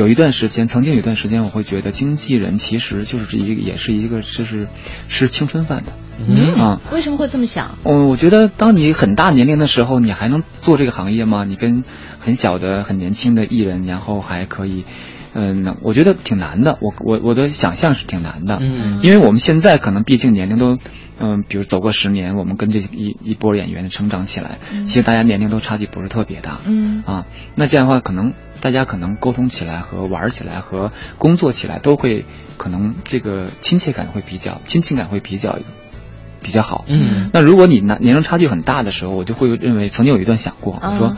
有一段时间，曾经有一段时间，我会觉得经纪人其实就是一个，也是一个，就是吃青春饭的。嗯啊，为什么会这么想？我我觉得，当你很大年龄的时候，你还能做这个行业吗？你跟很小的、很年轻的艺人，然后还可以。嗯，我觉得挺难的。我我我的想象是挺难的。嗯，因为我们现在可能毕竟年龄都，嗯，比如走过十年，我们跟这一一波演员成长起来，其实大家年龄都差距不是特别大。嗯啊，那这样的话，可能大家可能沟通起来和玩起来和工作起来都会可能这个亲切感会比较亲情感会比较比较好。嗯，那如果你年年龄差距很大的时候，我就会认为曾经有一段想过，我说。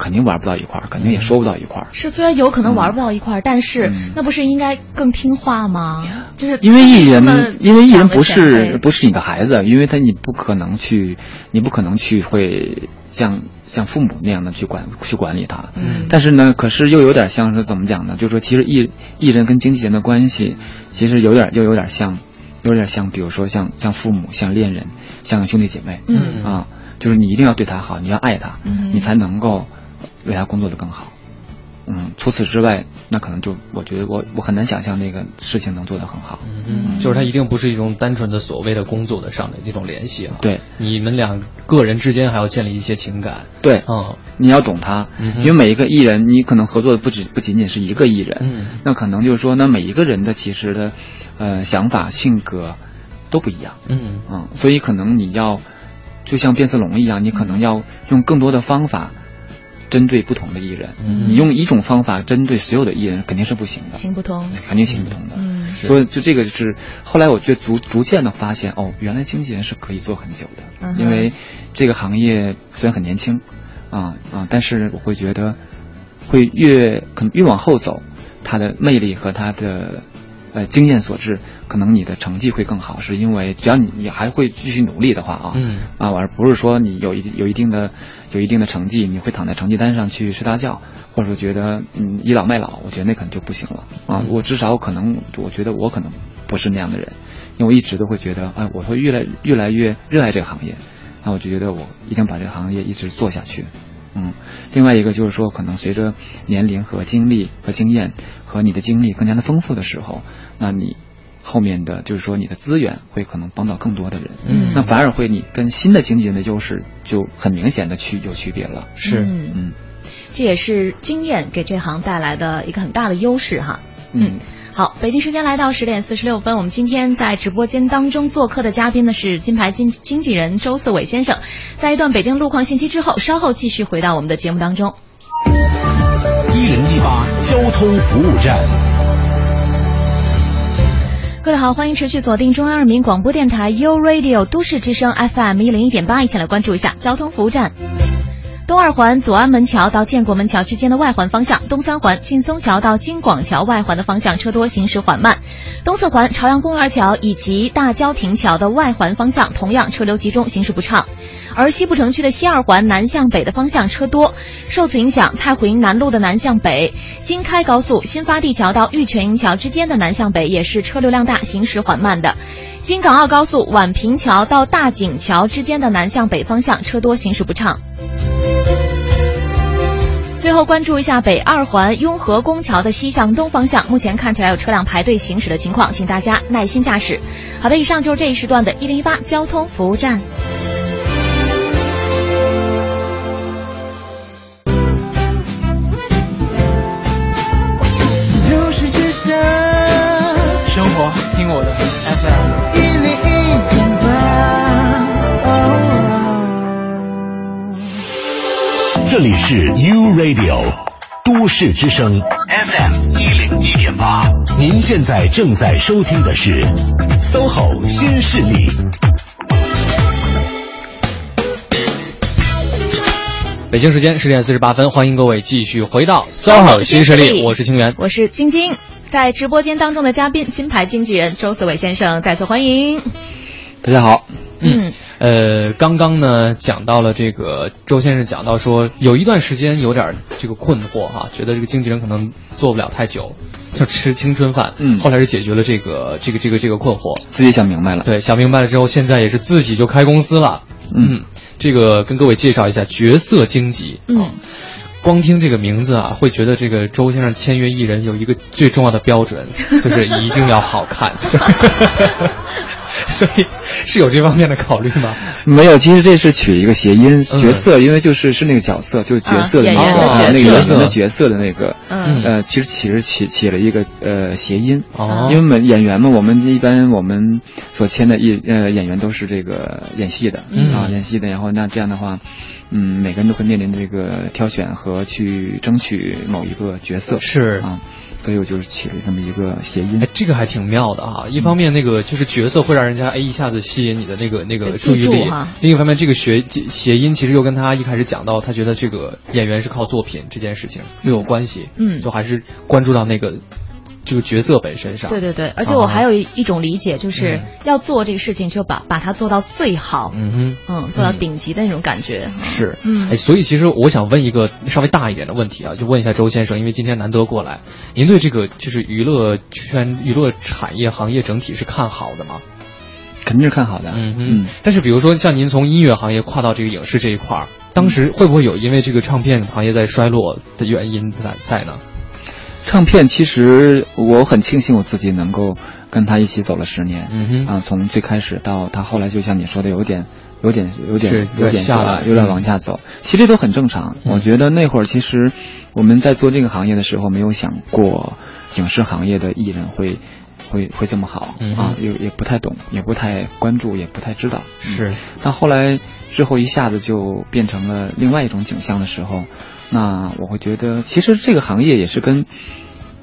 肯定玩不到一块儿，肯定也说不到一块儿。是，虽然有可能玩不到一块儿，但是那不是应该更听话吗？就是因为艺人，因为艺人不是不是你的孩子，因为他你不可能去，你不可能去会像像父母那样的去管去管理他。嗯。但是呢，可是又有点像是怎么讲呢？就是说，其实艺艺人跟经纪人的关系，其实有点又有点像，有点像，比如说像像父母、像恋人、像兄弟姐妹。嗯。啊，就是你一定要对他好，你要爱他，嗯，你才能够。为他工作的更好，嗯，除此之外，那可能就我觉得我我很难想象那个事情能做得很好，嗯，就是它一定不是一种单纯的所谓的工作的上的那种联系啊，对，你们两个人之间还要建立一些情感，对，嗯，你要懂他，因为每一个艺人，你可能合作的不止不仅仅是一个艺人，嗯，那可能就是说，那每一个人的其实的，呃，想法性格都不一样，嗯嗯，所以可能你要就像变色龙一样，你可能要用更多的方法。针对不同的艺人，嗯、你用一种方法针对所有的艺人肯定是不行的，行不通，肯定行不通的。嗯，所以就这个就是后来我觉得逐逐渐的发现，哦，原来经纪人是可以做很久的，嗯、因为这个行业虽然很年轻，啊啊，但是我会觉得会越可能越往后走，它的魅力和它的呃经验所致，可能你的成绩会更好，是因为只要你你还会继续努力的话啊，嗯啊，而不是说你有一有一定的。有一定的成绩，你会躺在成绩单上去睡大觉，或者说觉得嗯倚老卖老，我觉得那可能就不行了啊！我至少可能，我觉得我可能不是那样的人，因为我一直都会觉得，哎，我会越来越来越热爱这个行业，那我就觉得我一定把这个行业一直做下去。嗯，另外一个就是说，可能随着年龄和经历和经验和你的经历更加的丰富的时候，那你。后面的就是说，你的资源会可能帮到更多的人，嗯，那反而会你跟新的经纪人的优势就很明显的区有区别了，是，嗯，这也是经验给这行带来的一个很大的优势哈，嗯，好，北京时间来到十点四十六分，我们今天在直播间当中做客的嘉宾呢是金牌经经纪人周四伟先生，在一段北京路况信息之后，稍后继续回到我们的节目当中，一零一八交通服务站。各位好，欢迎持续锁定中央人民广播电台 U Radio 都市之声 FM 一零一点八，一起来关注一下交通服务站。东二环左安门桥到建国门桥之间的外环方向，东三环劲松桥到京广桥外环的方向车多，行驶缓慢；东四环朝阳公园桥以及大郊亭桥的外环方向同样车流集中，行驶不畅。而西部城区的西二环南向北的方向车多，受此影响，蔡虎营南路的南向北、京开高速新发地桥到玉泉营桥之间的南向北也是车流量大，行驶缓慢的。京港澳高速宛平桥到大井桥之间的南向北方向车多，行驶不畅。最后关注一下北二环雍和宫桥的西向东方向，目前看起来有车辆排队行驶的情况，请大家耐心驾驶。好的，以上就是这一时段的一零一八交通服务站。生活听我的 FM 这里是 U Radio 都市之声 FM 一零一点八，您现在正在收听的是 SOHO 新势力。北京时间十点四十八分，欢迎各位继续回到 SOHO 新势力，我是清源，我是晶晶。在直播间当中的嘉宾，金牌经纪人周思伟先生，再次欢迎。大家好。嗯，呃，刚刚呢讲到了这个周先生讲到说，有一段时间有点这个困惑哈，觉得这个经纪人可能做不了太久，就吃青春饭。嗯，后来是解决了这个这个这个这个困惑，自己想明白了。对，想明白了之后，现在也是自己就开公司了。嗯，这个跟各位介绍一下角色经济。嗯，光听这个名字啊，会觉得这个周先生签约艺人有一个最重要的标准，就是一定要好看。所以是有这方面的考虑吗？没有，其实这是取一个谐音角色，因为就是是那个角色，就是角色的那个那个演员的角色的那个，呃，其实其实起起了一个呃谐音。哦，因为我们演员嘛，我们一般我们所签的演呃演员都是这个演戏的啊，演戏的，然后那这样的话。嗯，每个人都会面临这个挑选和去争取某一个角色，是啊，所以我就是起了这么一个谐音。哎，这个还挺妙的哈。一方面，那个就是角色会让人家哎一下子吸引你的那个那个注意力；另一方面，这个学谐音其实又跟他一开始讲到，他觉得这个演员是靠作品这件事情又有关系。嗯，就还是关注到那个。这个角色本身上，对对对，而且我还有一一种理解，就是要做这个事情，就把把它做到最好，嗯哼，嗯，做到顶级的那种感觉。是，嗯，哎，所以其实我想问一个稍微大一点的问题啊，就问一下周先生，因为今天难得过来，您对这个就是娱乐圈、娱乐产业行业整体是看好的吗？肯定是看好的，嗯嗯。但是比如说像您从音乐行业跨到这个影视这一块儿，当时会不会有因为这个唱片行业在衰落的原因在在呢？唱片其实我很庆幸我自己能够跟他一起走了十年，嗯哼，啊，从最开始到他后来，就像你说的，有点、有点、有点、有点下来，有点往下走。其实都很正常。我觉得那会儿其实我们在做这个行业的时候，没有想过影视行业的艺人会会会这么好啊，也也不太懂，也不太关注，也不太知道。是，但后来之后一下子就变成了另外一种景象的时候。那我会觉得，其实这个行业也是跟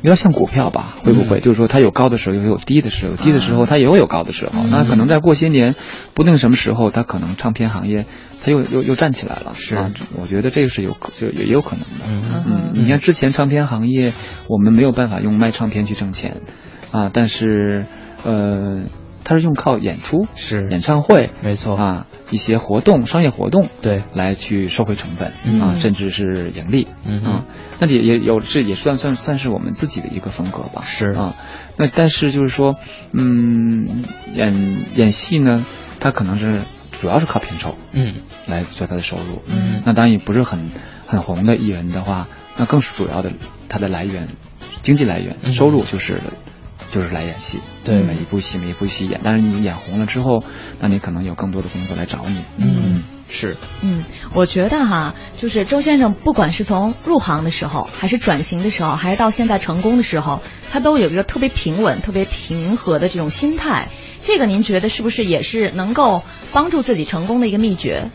有点像股票吧？会不会就是说它有高的时候，也有低的时候，低的时候它也会有高的时候。那可能再过些年，不定什么时候，它可能唱片行业它又又又站起来了。是，啊我觉得这个是有就也有可能的。嗯嗯，你看之前唱片行业，我们没有办法用卖唱片去挣钱啊，但是呃。他是用靠演出是。演唱会，没错。啊，一些活动商业活动对。来去收回成本啊，甚至是盈利嗯啊，那也也有这也算算算是我们自己的一个风格吧是。啊，那但是就是说嗯演演戏呢，他可能是主要是靠片酬嗯。来做他的收入。嗯，那当然也不是很很红的艺人的话，那更是主要的他的来源经济来源收入就是。就是来演戏，对每一部戏每一部戏演，但是你演红了之后，那你可能有更多的工作来找你。嗯，是。嗯，我觉得哈，就是周先生，不管是从入行的时候，还是转型的时候，还是到现在成功的时候，他都有一个特别平稳、特别平和的这种心态。这个您觉得是不是也是能够帮助自己成功的一个秘诀？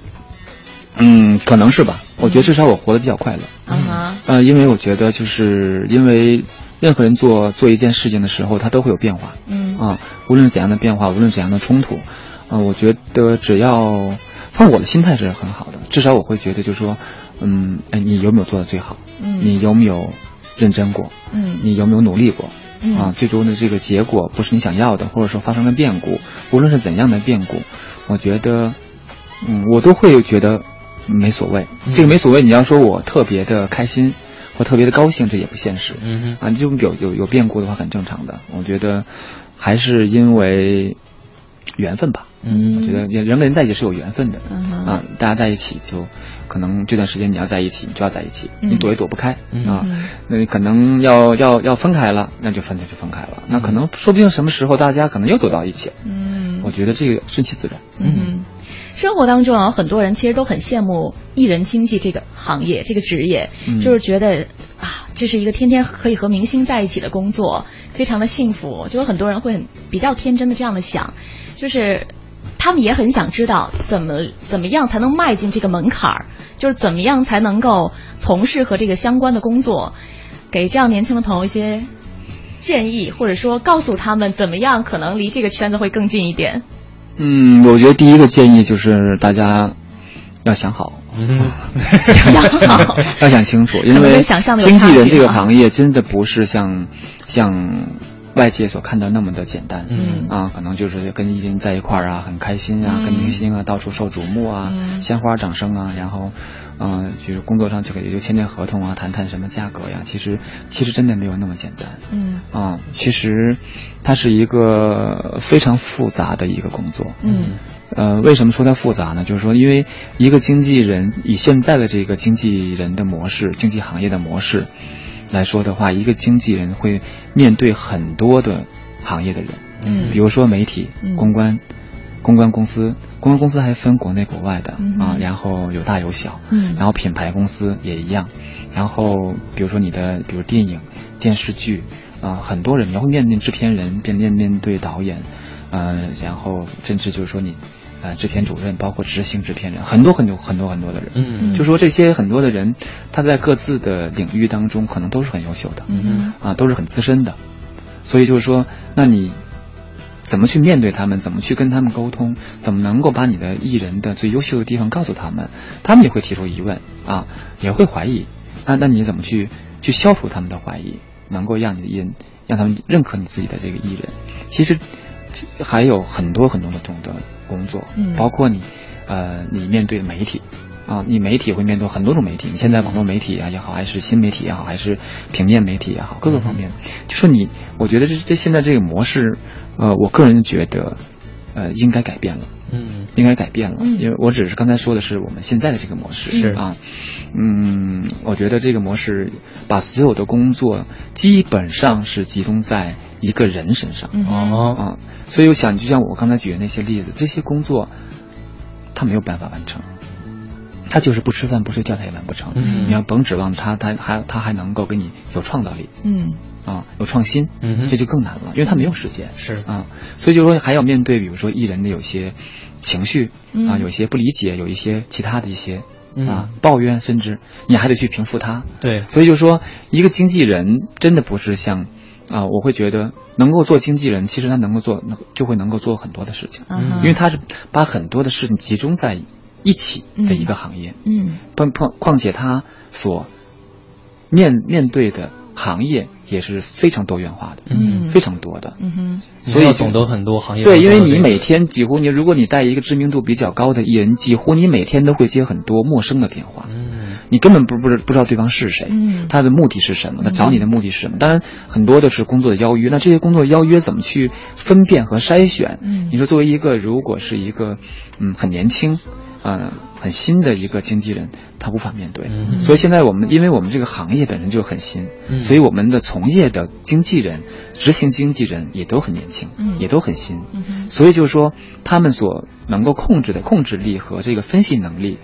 嗯，可能是吧。我觉得至少我活得比较快乐。嗯哼。呃，因为我觉得就是因为。任何人做做一件事情的时候，他都会有变化。嗯啊，无论怎样的变化，无论怎样的冲突，啊，我觉得只要，反正我的心态是很好的。至少我会觉得，就是说，嗯，哎，你有没有做的最好？嗯，你有没有认真过？嗯，你有没有努力过？嗯，啊，最终的这个结果不是你想要的，或者说发生了变故，无论是怎样的变故，我觉得，嗯，我都会觉得没所谓。这个没所谓，你要说我特别的开心。或特别的高兴，这也不现实。嗯哼，啊，就有有有变故的话，很正常的。我觉得还是因为缘分吧。嗯，我觉得人跟人在一起是有缘分的。嗯哼，啊，大家在一起就可能这段时间你要在一起，你就要在一起，你躲也躲不开嗯啊。那你可能要要要分开了，那就分开就分开了。那可能说不定什么时候大家可能又走到一起。嗯，我觉得这个顺其自然。嗯。生活当中啊，很多人其实都很羡慕艺人经纪这个行业、这个职业，就是觉得啊，这是一个天天可以和明星在一起的工作，非常的幸福。就有很多人会很比较天真的这样的想，就是他们也很想知道怎么怎么样才能迈进这个门槛儿，就是怎么样才能够从事和这个相关的工作，给这样年轻的朋友一些建议，或者说告诉他们怎么样可能离这个圈子会更近一点。嗯，我觉得第一个建议就是大家要想好，嗯。想好，要想清楚，因为经纪人这个行业真的不是像像外界所看到那么的简单，嗯。啊，可能就是跟艺人在一块儿啊，很开心啊，嗯。跟明星啊到处受瞩目啊，嗯。鲜花掌声啊，然后，嗯、就是工作上就也就签签合同啊，谈谈什么价格呀，其实其实真的没有那么简单，嗯。啊，其实它是一个非常复杂的一个工作，嗯。呃，为什么说它复杂呢？就是说，因为一个经纪人以现在的这个经纪人的模式、经纪行业的模式来说的话，一个经纪人会面对很多的行业的人，嗯。比如说媒体、嗯。公关、公关公司，公关公司还分国内国外的、嗯啊，然后有大有小，嗯。然后品牌公司也一样，然后比如说你的，比如电影、电视剧啊、很多人你要会面对制片人，面面面对导演，呃，然后甚至就是说你。呃，制片主任包括执行制片人，很多很多很多很多的人，嗯。就说这些很多的人，他在各自的领域当中可能都是很优秀的，嗯。啊，都是很资深的，所以就是说，那你怎么去面对他们，怎么去跟他们沟通，怎么能够把你的艺人的最优秀的地方告诉他们，他们也会提出疑问啊，也会怀疑，那那你怎么去去消除他们的怀疑，能够让你的艺人让他们认可你自己的这个艺人？其实还有很多很多的这种的工作，嗯包括你呃，你面对媒体。啊，你媒体会面对很多种媒体，你现在网络媒体啊也好，还是新媒体也好，还是平面媒体也好，各个方面，就说你，我觉得这这现在这个模式，呃，我个人觉得，呃，应该改变了。嗯。应该改变了，嗯。因为我只是刚才说的是我们现在的这个模式是。啊，嗯，我觉得这个模式把所有的工作基本上是集中在一个人身上，哦。啊，所以我想，就像我刚才举的那些例子，这些工作他没有办法完成，他就是不吃饭不睡觉他也完不成。嗯。你要甭指望他，他还他还能够给你有创造力嗯啊，有创新，嗯哼这就更难了，因为他没有时间。是啊，所以就说还要面对，比如说艺人的有些情绪嗯啊，有一些不理解，有一些其他的一些嗯啊抱怨，甚至你还得去平复他。对所以就说一个经纪人真的不是像啊，我会觉得能够做经纪人，其实他能够做，能就会能够做很多的事情，嗯哼因为他是把很多的事情集中在一起的一个行业。嗯况况况且他所面面对的行业也是非常多元化的，嗯非常多的。嗯哼所以懂得很多行业对，因为你每天几乎你，如果你带一个知名度比较高的艺人，几乎你每天都会接很多陌生的电话，嗯你根本不不知不知道对方是谁，嗯他的目的是什么，他找你的目的是什么？当然，很多的是工作的邀约，那这些工作邀约怎么去分辨和筛选？嗯你说作为一个如果是一个嗯很年轻。呃，很新的一个经纪人，他无法面对，嗯。所以现在我们，因为我们这个行业本身就很新，嗯。所以我们的从业的经纪人、执行经纪人也都很年轻，嗯。也都很新，嗯所以就是说，他们所能够控制的控制力和这个分析能力，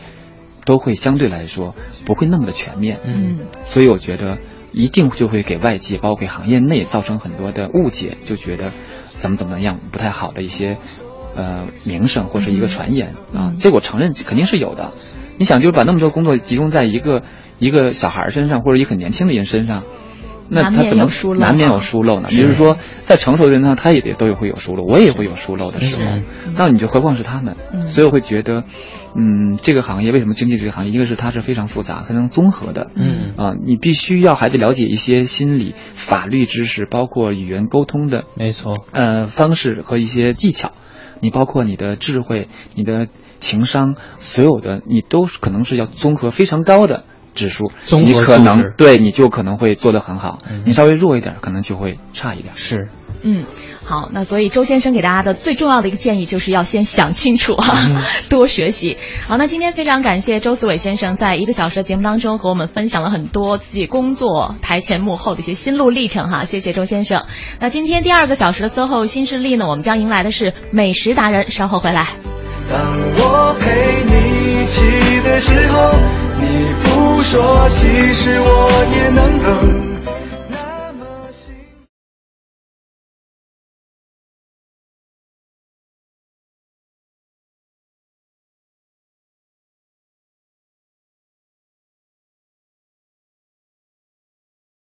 都会相对来说不会那么的全面。嗯。所以我觉得一定就会给外界，包括给行业内造成很多的误解，就觉得怎么怎么样不太好的一些呃名声或者一个传言、啊。这我承认肯定是有的。你想，就是把那么多工作集中在一个一个小孩身上，或者一个很年轻的人身上。那他怎么疏漏难免啊有疏漏呢？是比如说，在成熟的人上，他也得都有会有疏漏，我也会有疏漏的时候。嗯那你就何况是他们？嗯所以我会觉得，嗯，这个行业为什么经济这个行业，一个是它是非常复杂、非常综合的，嗯啊，你必须要还得了解一些心理、法律知识，包括语言沟通的没错，呃方式和一些技巧，你包括你的智慧、你的情商，所有的你都是可能是要综合非常高的指数，综合你可能对你就可能会做得很好，嗯。你稍微弱一点，可能就会差一点。是嗯，好。那所以周先生给大家的最重要的一个建议就是要先想清楚，多学习。好，那今天非常感谢周思伟先生在一个小时的节目当中和我们分享了很多自己工作台前幕后的一些心路历程。哈，谢谢周先生。那今天第二个小时的 soho 新势力呢，我们将迎来的是美食达人。稍后回来。当我陪你一起的时候，你不说，其实我也能等。